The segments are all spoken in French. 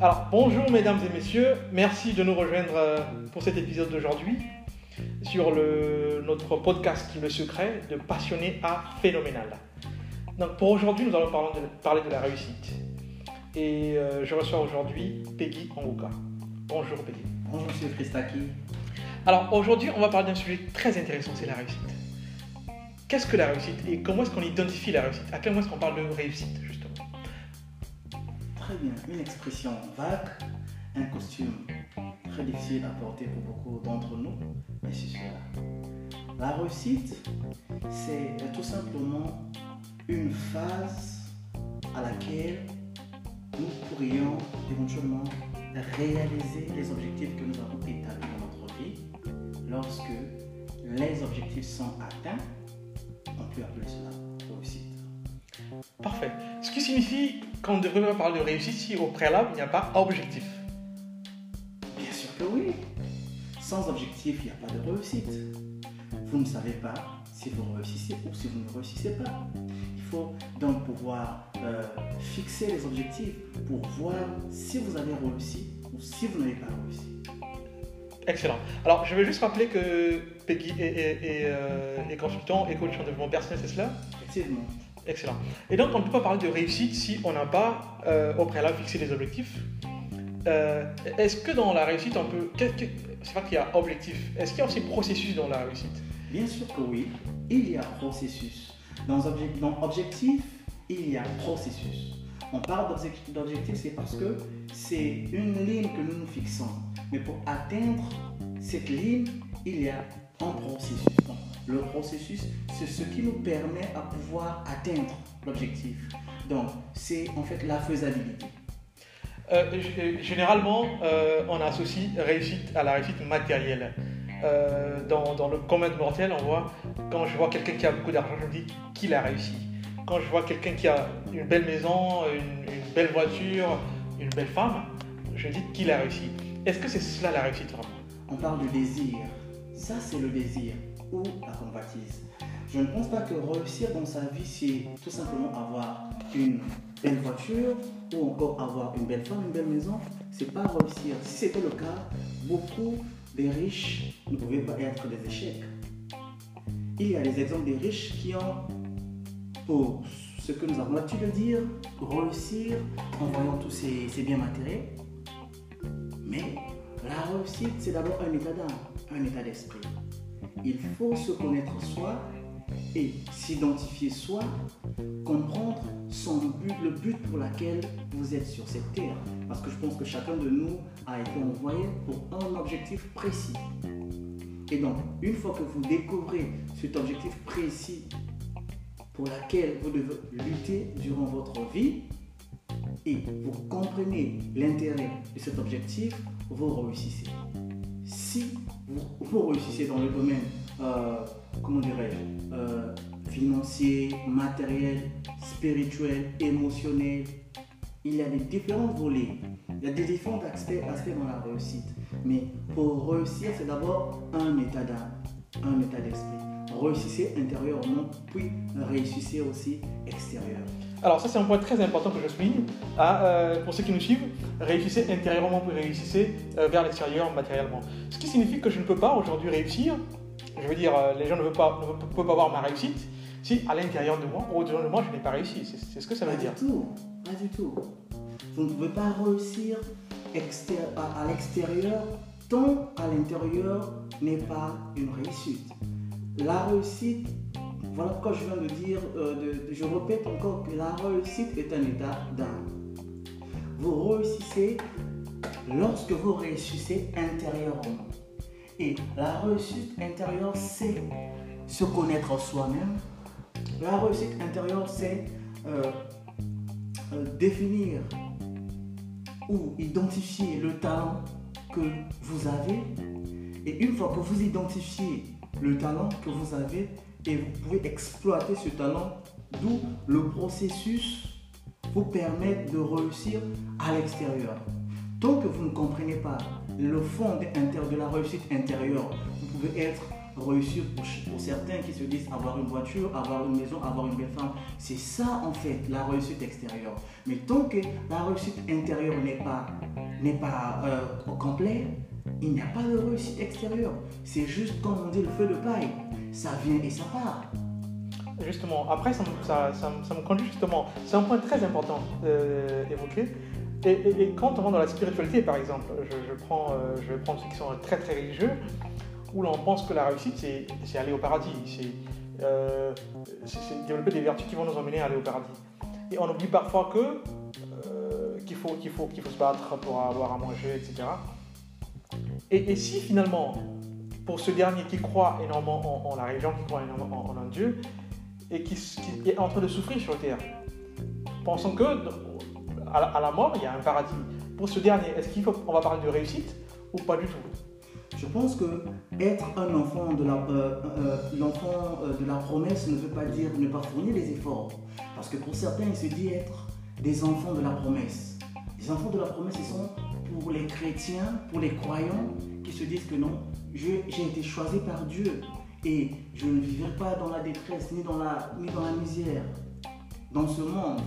Alors, bonjour mesdames et messieurs, merci de nous rejoindre euh, pour cet épisode d'aujourd'hui sur le, notre podcast Le Secret de Passionné à Phénoménal. Donc, pour aujourd'hui, nous allons parler de, parler de la réussite. Et euh, je reçois aujourd'hui Peggy Anguka. Bonjour Peggy. Bonjour Monsieur Christaki. Alors, aujourd'hui, on va parler d'un sujet très intéressant, c'est la réussite. Qu'est-ce que la réussite et comment est-ce qu'on identifie la réussite? À quel moment est-ce qu'on parle de réussite, justement? Très bien, une expression vague, un costume très difficile à porter pour beaucoup d'entre nous, mais c'est cela. La réussite, c'est tout simplement une phase à laquelle nous pourrions éventuellement réaliser les objectifs que nous avons établis dans notre vie. Lorsque les objectifs sont atteints, peut appeler cela réussite. Parfait. Ce qui signifie qu'on ne devrait pas parler de réussite si au préalable il n'y a pas objectif. Bien sûr que oui. Sans objectif, il n'y a pas de réussite. Vous ne savez pas si vous réussissez ou si vous ne réussissez pas. Il faut donc pouvoir euh, fixer les objectifs pour voir si vous avez réussi ou si vous n'avez pas réussi. Excellent. Alors, je vais juste rappeler que Peggy est, est- est, euh, est consultant et coach en développement personnel, c'est cela? Effectivement. Excellent. Et donc, on ne peut pas parler de réussite si on n'a pas euh, au préalable fixé des objectifs. Euh, Est-ce que dans la réussite, on peut. C'est pas qu'il y a objectif. Est-ce qu'il y a aussi processus dans la réussite? Bien sûr que oui, il y a processus. Dans, obje- dans objectif, il y a processus. On parle d'objec- d'objectif, c'est parce que c'est une ligne que nous nous fixons. Mais pour atteindre cette ligne, il y a un processus. Le processus, c'est ce qui nous permet à pouvoir atteindre l'objectif. Donc, c'est en fait la faisabilité. Euh, g- Généralement, euh, on associe réussite à la réussite matérielle. Euh, dans, le commun mortel, on voit, quand je vois quelqu'un qui a beaucoup d'argent, je me dis qu'il a réussi. Quand je vois quelqu'un qui a une belle maison, une, belle voiture, une belle femme, je dis qu'il a réussi. Est-ce que c'est cela la réussite On parle de désir. Ça, c'est le désir ou la convoitise. Je ne pense pas que réussir dans sa vie, c'est tout simplement avoir une belle voiture ou encore avoir une belle femme, une belle maison. C'est pas réussir. Si c'était le cas, beaucoup des riches ne pouvaient pas être des échecs. Il y a des exemples des riches qui ont, pour ce que nous avons l'habitude de dire, réussir en voyant tous ces, biens matériels. Mais la réussite, c'est d'abord un état d'âme, un état d'esprit. Il faut se connaître soi et s'identifier soi, comprendre son but, le but pour lequel vous êtes sur cette terre. Parce que je pense que chacun de nous a été envoyé pour un objectif précis. Et donc, une fois que vous découvrez cet objectif précis pour lequel vous devez lutter durant votre vie, et vous comprenez l'intérêt de cet objectif, vous réussissez. Si vous, vous réussissez dans le domaine, euh, comment dirais-je, euh, financier, matériel, spirituel, émotionnel, il y a des différents volets, il y a des différents aspects, aspects dans la réussite. Mais pour réussir, c'est d'abord un état d'âme, un état d'esprit. Réussissez intérieurement, puis réussissez aussi extérieur. Alors ça c'est un point très important que je souligne. Ah, euh, pour ceux qui nous suivent, réussissez intérieurement puis réussissez euh, vers l'extérieur matériellement. Ce qui signifie que je ne peux pas aujourd'hui réussir. Je veux dire, euh, les gens ne peuvent pas, ne peuvent- pas voir ma réussite si à l'intérieur de moi, ou au-dedans de moi, je n'ai pas réussi. C'est ce que ça veut Pas dire. du tout, pas du tout. Vous ne pouvez pas réussir à, à l'extérieur tant à l'intérieur n'est pas une réussite. La réussite, voilà pourquoi je viens de dire, euh, je répète encore que la réussite est un état d'âme. Vous réussissez lorsque vous réussissez intérieurement. Et la réussite intérieure, c'est se connaître soi-même. La réussite intérieure, c'est euh, euh, définir ou identifier le talent que vous avez. Et une fois que vous identifiez le talent que vous avez et vous pouvez exploiter ce talent, d'où le processus vous permet de réussir à l'extérieur. Tant que vous ne comprenez pas le fond de, la réussite intérieure, vous pouvez être réussir pour, certains qui se disent avoir une voiture, avoir une maison, avoir une belle femme. C'est ça en fait la réussite extérieure. Mais tant que la réussite intérieure n'est pas, n'est pas euh, au complet, il n'y a pas de réussite extérieure. C'est juste comme on dit le feu de paille. Ça vient et ça part. Justement, après, ça, ça, ça, me conduit justement. C'est un point très important euh, évoqué. Et, quand on rentre dans la spiritualité, par exemple, je, prends, euh, je vais prendre ceux qui sont très très religieux, où l'on pense que la réussite, c'est aller au paradis, euh, c'est développer des vertus qui vont nous emmener à aller au paradis. Et on oublie parfois que euh, qu'il faut, qu'il faut, qu'il faut se battre pour avoir à manger, etc. Et, si finalement, pour ce dernier qui croit énormément en, la religion, qui croit énormément en, un Dieu, et qui, est en train de souffrir sur Terre, pensons que à la, mort, il y a un paradis. Pour ce dernier, est-ce qu'il faut, on va parler de réussite ou pas du tout? Je pense que être un enfant de la, euh, euh, l'enfant euh, de la promesse ne veut pas dire ne pas fournir des efforts. Parce que pour certains, il se dit être des enfants de la promesse. Les enfants de la promesse, ils sont pour les chrétiens, pour les croyants qui se disent que non, j'ai été choisi par Dieu et je ne vivrai pas dans la détresse ni dans la, ni dans la misère dans ce monde.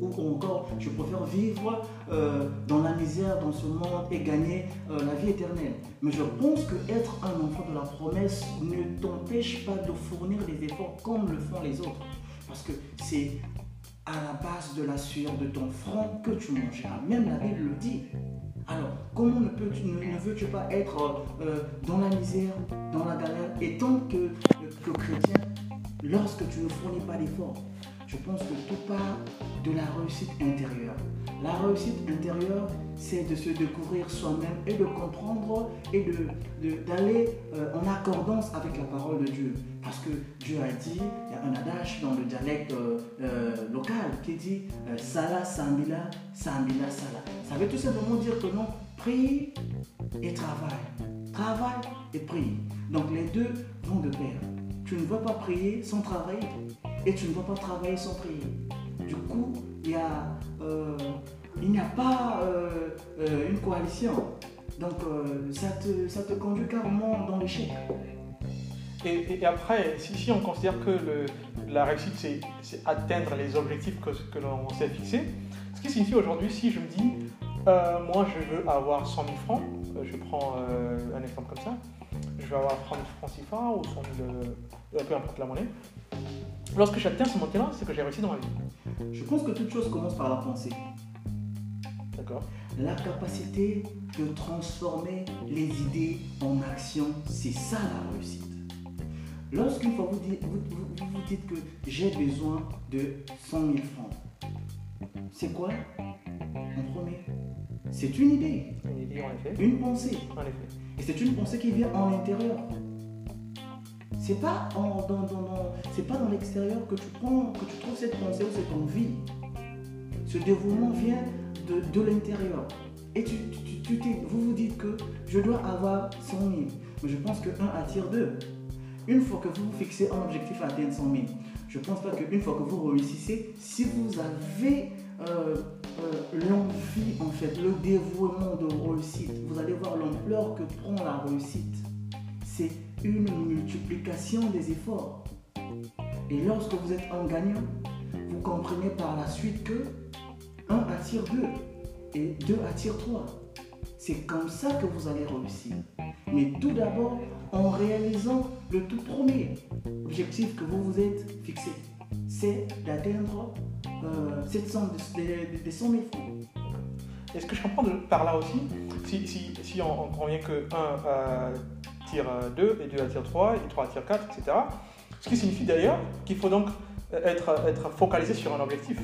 Ou encore, je préfère vivre euh, dans la misère dans ce monde et gagner euh, la vie éternelle. Mais je pense que être un enfant de la promesse ne t'empêche pas de fournir des efforts comme le font les autres. Parce que c'est à la base de la sueur de ton front que tu mangeras. Même la Bible le dit. Alors, comment ne, peux -tu, ne, veux-tu pas être euh, dans la misère, dans la galère, et tant que, que chrétien, lorsque tu ne fournis pas d'efforts je pense que tout part de la réussite intérieure. La réussite intérieure, c'est de se découvrir soi-même et de comprendre et d'aller de, euh, en accordance avec la parole de Dieu. Parce que Dieu a dit, il y a un adage dans le dialecte euh, euh, local qui dit Sala, Sambila, Sambila, Sala. Ça veut tout simplement dire que non, prie et travaille. Travaille et prie. Donc les deux vont de pair. Tu ne vas pas prier sans travailler et tu ne vas pas travailler sans prier. Du coup, il n'y a, euh, il a pas euh, euh, une coalition. Donc, ça, te, ça te conduit carrément dans l'échec. Et, après, si, on considère que la réussite, c'est atteindre les objectifs que, que l'on s'est fixés, ce qui signifie aujourd'hui, si je me dis, moi je veux avoir 100 000 francs, je prends un exemple comme ça, je veux avoir 30 000 francs CFA ou 100 000, peu importe la monnaie, Lorsque j'atteins ce montant-là, c'est que j'ai réussi dans ma vie. Je pense que toute chose commence par la pensée. D'accord. La capacité de transformer les idées en action, c'est ça la réussite. Lorsqu'une fois vous dites, vous, vous, dites que j'ai besoin de 100 000 francs, c'est quoi en premier? C'est une idée. Une idée, en effet. Une pensée. En effet. Et c'est une pensée qui vient en intérieur. C'est pas, dans, pas dans l'extérieur que tu prends, que tu trouves cette pensée ou cette envie. Ce dévouement vient de, l'intérieur. Et tu, vous vous dites que je dois avoir 100 000. Mais je pense que 1 attire 2. Une fois que vous fixez un objectif à atteindre 100 000, je pense pas qu'une fois que vous réussissez, si vous avez euh, l'envie, en fait, le dévouement de réussite, vous allez voir l'ampleur que prend la réussite. C'est une multiplication des efforts. Et lorsque vous êtes un gagnant, vous comprenez par la suite que 1 attire 2 et 2 attire 3. C'est comme ça que vous allez réussir. Mais tout d'abord en réalisant le tout premier objectif que vous vous êtes fixé. C'est d'atteindre euh, cette somme de, de, 100 000 francs. Est-ce que je comprends par là aussi, si, on, on convient que 1 tire 2 et 2 attire 3 et 3 attire 4, etc. Ce qui signifie d'ailleurs qu'il faut donc être, être focalisé sur un objectif.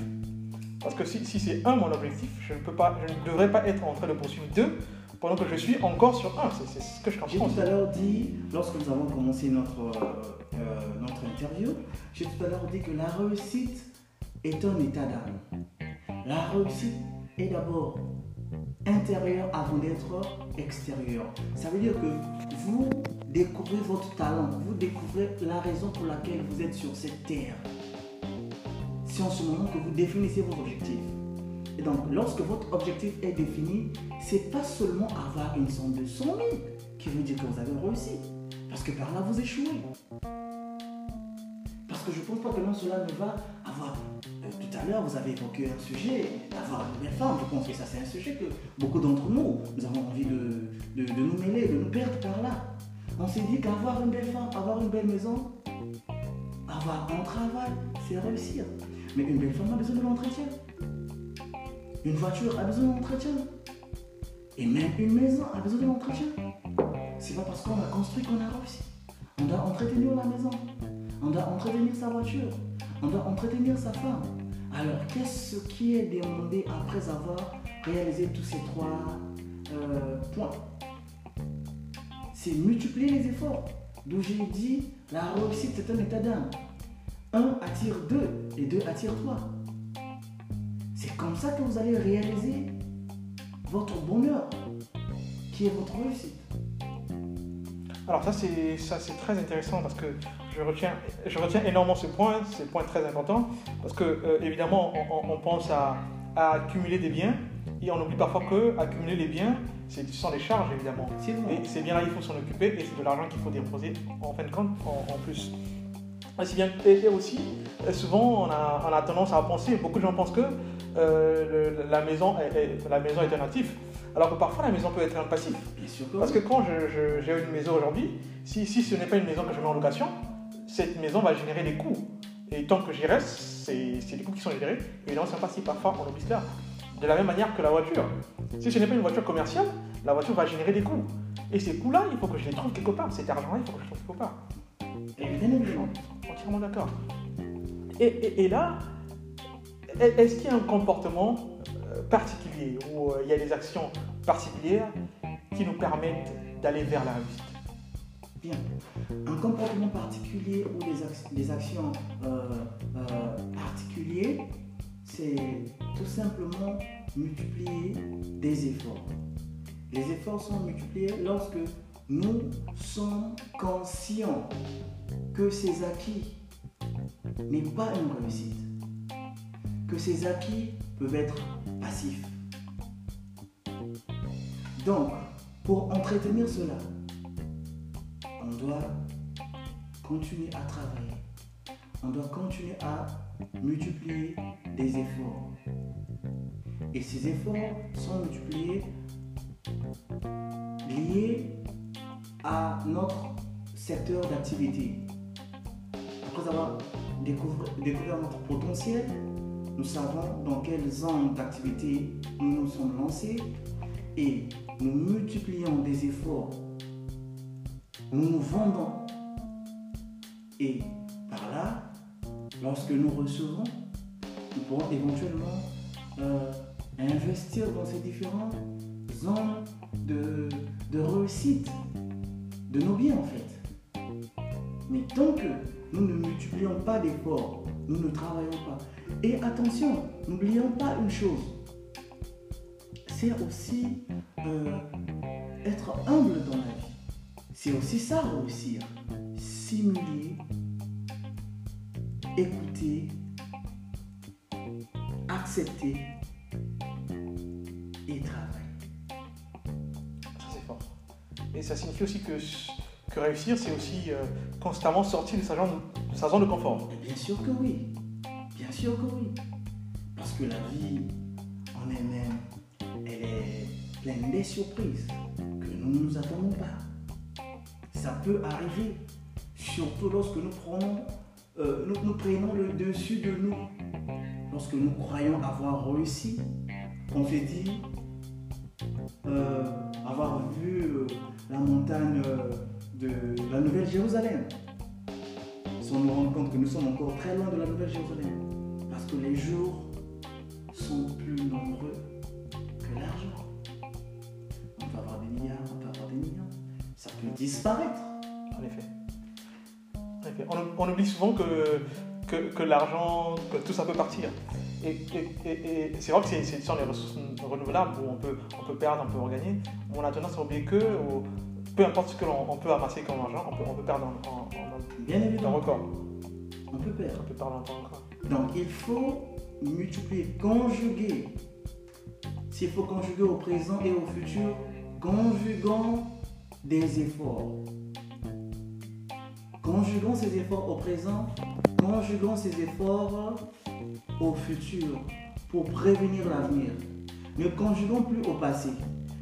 Parce que si, c'est 1 mon objectif, je ne, peux pas, je ne devrais pas être en train de poursuivre 2 pendant que je suis encore sur 1. C'est ce que je comprends. J'ai tout à l'heure dit, lorsque nous avons commencé notre, euh, notre interview, j'ai tout à l'heure dit que la réussite est un état d'âme. La réussite est d'abord intérieur avant d'être extérieur. Ça veut dire que vous découvrez votre talent, vous découvrez la raison pour laquelle vous êtes sur cette terre. C'est en ce moment que vous définissez vos objectifs. Et donc, lorsque votre objectif est défini, c'est pas seulement avoir une somme de 100 000 qui veut dire que vous avez réussi. Parce que par là, vous échouez. Parce que je pense pas que non, cela ne va avoir. euh, tout à l'heure, vous avez évoqué un sujet, avoir une belle femme. Je pense que ça, c'est un sujet que beaucoup d'entre nous, nous avons envie de, de- de nous mêler, de nous perdre par là. On s'est dit qu'avoir une belle femme, avoir une belle maison, avoir un travail, c'est réussir. Mais une belle femme a besoin de l'entretien. Une voiture a besoin d'entretien. Et même une maison a besoin de l'entretien. C'est pas parce qu'on a construit qu'on a réussi. On doit entretenir la maison. On doit entretenir sa voiture. On doit entretenir sa femme. Alors, qu'est-ce qui est demandé après avoir réalisé tous ces trois euh, points? C'est multiplier les efforts. D'où j'ai dit, la réussite, c'est un état d'âme. Un attire deux et deux attirent trois. C'est comme ça que vous allez réaliser votre bonheur, qui est votre réussite. Alors ça c'est ça c'est très intéressant parce que je retiens je retiens énormément ce point, c'est un point très important parce que euh, évidemment on, on- on pense à, à accumuler des biens et on oublie parfois que accumuler les biens c'est ce sont des charges évidemment et c'est bien là il faut s'en occuper et c'est de l'argent qu'il faut déposer en fin de compte en, en plus. Aussi bien et et aussi euh, souvent on a, on a tendance à penser beaucoup de gens pensent que euh, le- la maison est, est- la maison est un actif alors que parfois la maison peut être un passif. Bien sûr que Parce oui. que quand j'ai une maison aujourd'hui, si, si ce n'est pas une maison que je mets en location, cette maison va générer des coûts. Et tant que j'y reste, c'est des coûts qui sont générés. Évidemment, c'est pas si parfois on oublie cela. De la même manière que la voiture. Si ce n'est pas une voiture commerciale, la voiture va générer des coûts. Et ces coûts-là, il faut que je les trouve quelque part. Cet argent-là, il faut que je le trouve quelque part. Évidemment. Entièrement d'accord. Et, et- et là, est-ce qu'il y a un comportement euh, particulier ou euh, il y a des actions particulières qui nous permettent d'aller vers la réussite? Bien. Un comportement particulier ou des, ac- des actions euh, particulières, c'est tout simplement multiplier des efforts. Les efforts sont multipliés lorsque nous sommes conscients que ces acquis n'est pas une réussite, que ces acquis peuvent être passifs. Donc, pour entretenir cela, on doit continuer à travailler. On doit continuer à multiplier des efforts. Et ces efforts sont multipliés liés à notre secteur d'activité. Après avoir découvert, notre potentiel, nous savons dans quelle zone d'activité nous nous sommes lancés et nous multiplions des efforts nous nous vendons. Et par là, lorsque nous recevons, nous pourrons éventuellement euh, investir dans ces différentes zones de réussite de nos biens en fait. Mais tant que nous ne multiplions pas d'efforts, nous ne travaillons pas. Et attention, n'oublions pas une chose, c'est aussi euh, être humble dans la vie. C'est aussi ça réussir. Simuler, écouter, accepter et travailler. Ça, c'est fort. Et ça signifie aussi que, que réussir, c'est aussi euh, constamment sortir de sa, zone, de sa zone de confort. Et bien sûr que oui. Oui. Parce que la vie en elle-même, elle est pleine des surprises que nous ne nous attendons pas. Ça peut arriver, surtout lorsque nous prenons, euh, nous, prenons le dessus de nous. Lorsque nous croyons avoir réussi, on se dit euh, avoir vu euh, la montagne euh, de la Nouvelle-Jérusalem sans nous rendre compte que nous sommes encore très loin de la Nouvelle-Jérusalem. Que les jours sont plus nombreux que l'argent. On peut avoir des milliards, on peut avoir des millions. Ça peut disparaître. En effet. En effet. On, on oublie souvent que, que, que l'argent, que tout ça peut partir. Et, et- et- et c'est vrai que c'est c'est- ce sont les ressources renouvelables où on peut, on peut perdre, on peut regagner. On a tendance à oublier que au- peu importe ce que l'on on peut amasser comme argent, on peut, on peut perdre en, en, en- Bien en évidemment, record. on peut perdre. On peut perdre en temps record. Donc il faut multiplier, conjuguer. S'il faut conjuguer au présent et au futur, conjuguons des efforts. Conjuguons ces efforts au présent, conjuguons ces efforts au futur pour prévenir l'avenir. Ne conjuguons plus au passé,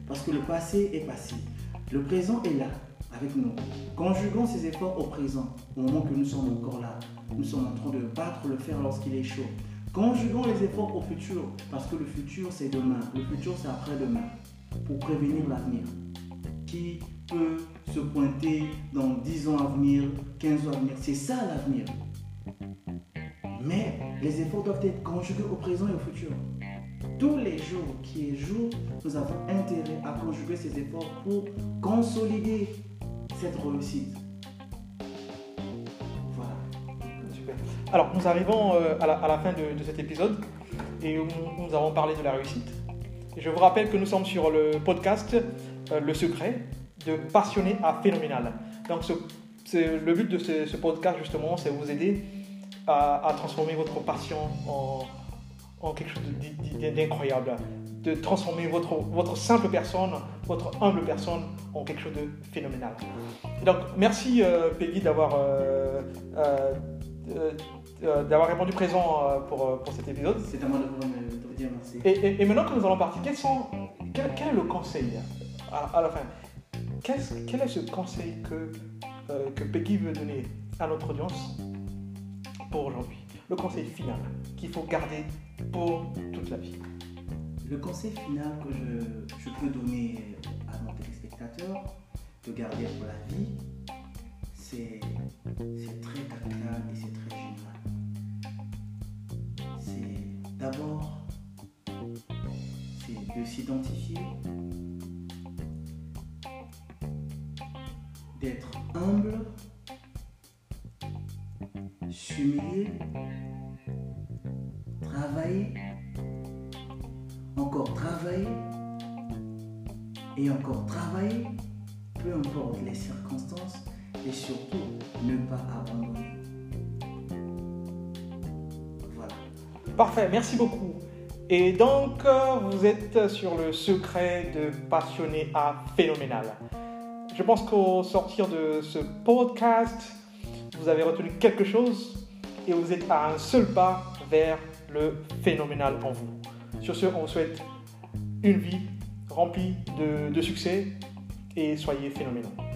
parce que le passé est passé. Le présent est là, avec nous. Conjuguons ces efforts au présent, au moment que nous sommes encore là. Nous sommes en train de battre le fer lorsqu'il est chaud. Conjuguons les efforts au futur, parce que le futur c'est demain, le futur c'est après-demain, pour prévenir l'avenir. Qui peut se pointer dans 10 ans à venir, 15 ans à venir? C'est ça l'avenir. Mais les efforts doivent être conjugués au présent et au futur. Tous les jours qui est jour, nous avons intérêt à conjuguer ces efforts pour consolider réussite. Voilà. Alors, nous arrivons euh, à, la, fin de, cet épisode et nous avons parlé de la réussite. Je vous rappelle que nous sommes sur le podcast euh, Le Secret de Passionné à Phénoménal. Donc, le but de ce, podcast, justement, c'est vous aider à, transformer votre passion en, en quelque chose d'incroyable. De transformer votre, votre simple personne, votre humble personne, en quelque chose de phénoménal. Donc, merci euh, Peggy d'avoir euh, euh, d'avoir répondu présent pour, pour cet épisode. C'est à moi de vous, dire merci. Et, et- et maintenant que nous allons partir, quels sont, quel, quel est le conseil à, à la fin? Quel est ce conseil que, que Peggy veut donner à notre audience pour aujourd'hui? Le conseil final qu'il faut garder pour toute la vie. Le conseil final que je, peux donner à mon téléspectateur de garder pour la vie, c'est très capital et c'est très général. C'est d'abord de s'identifier, d'être humble, s'humilier, travailler et encore travailler, peu importe les circonstances, et surtout ne pas abandonner. Voilà. Parfait, merci beaucoup. Et donc, euh, vous êtes sur le secret de passionné à phénoménal. Je pense qu'au sortir de ce podcast, vous avez retenu quelque chose et vous êtes à un seul pas vers le phénoménal en vous. Sur ce, on vous souhaite une vie remplie de, succès et soyez phénoménaux.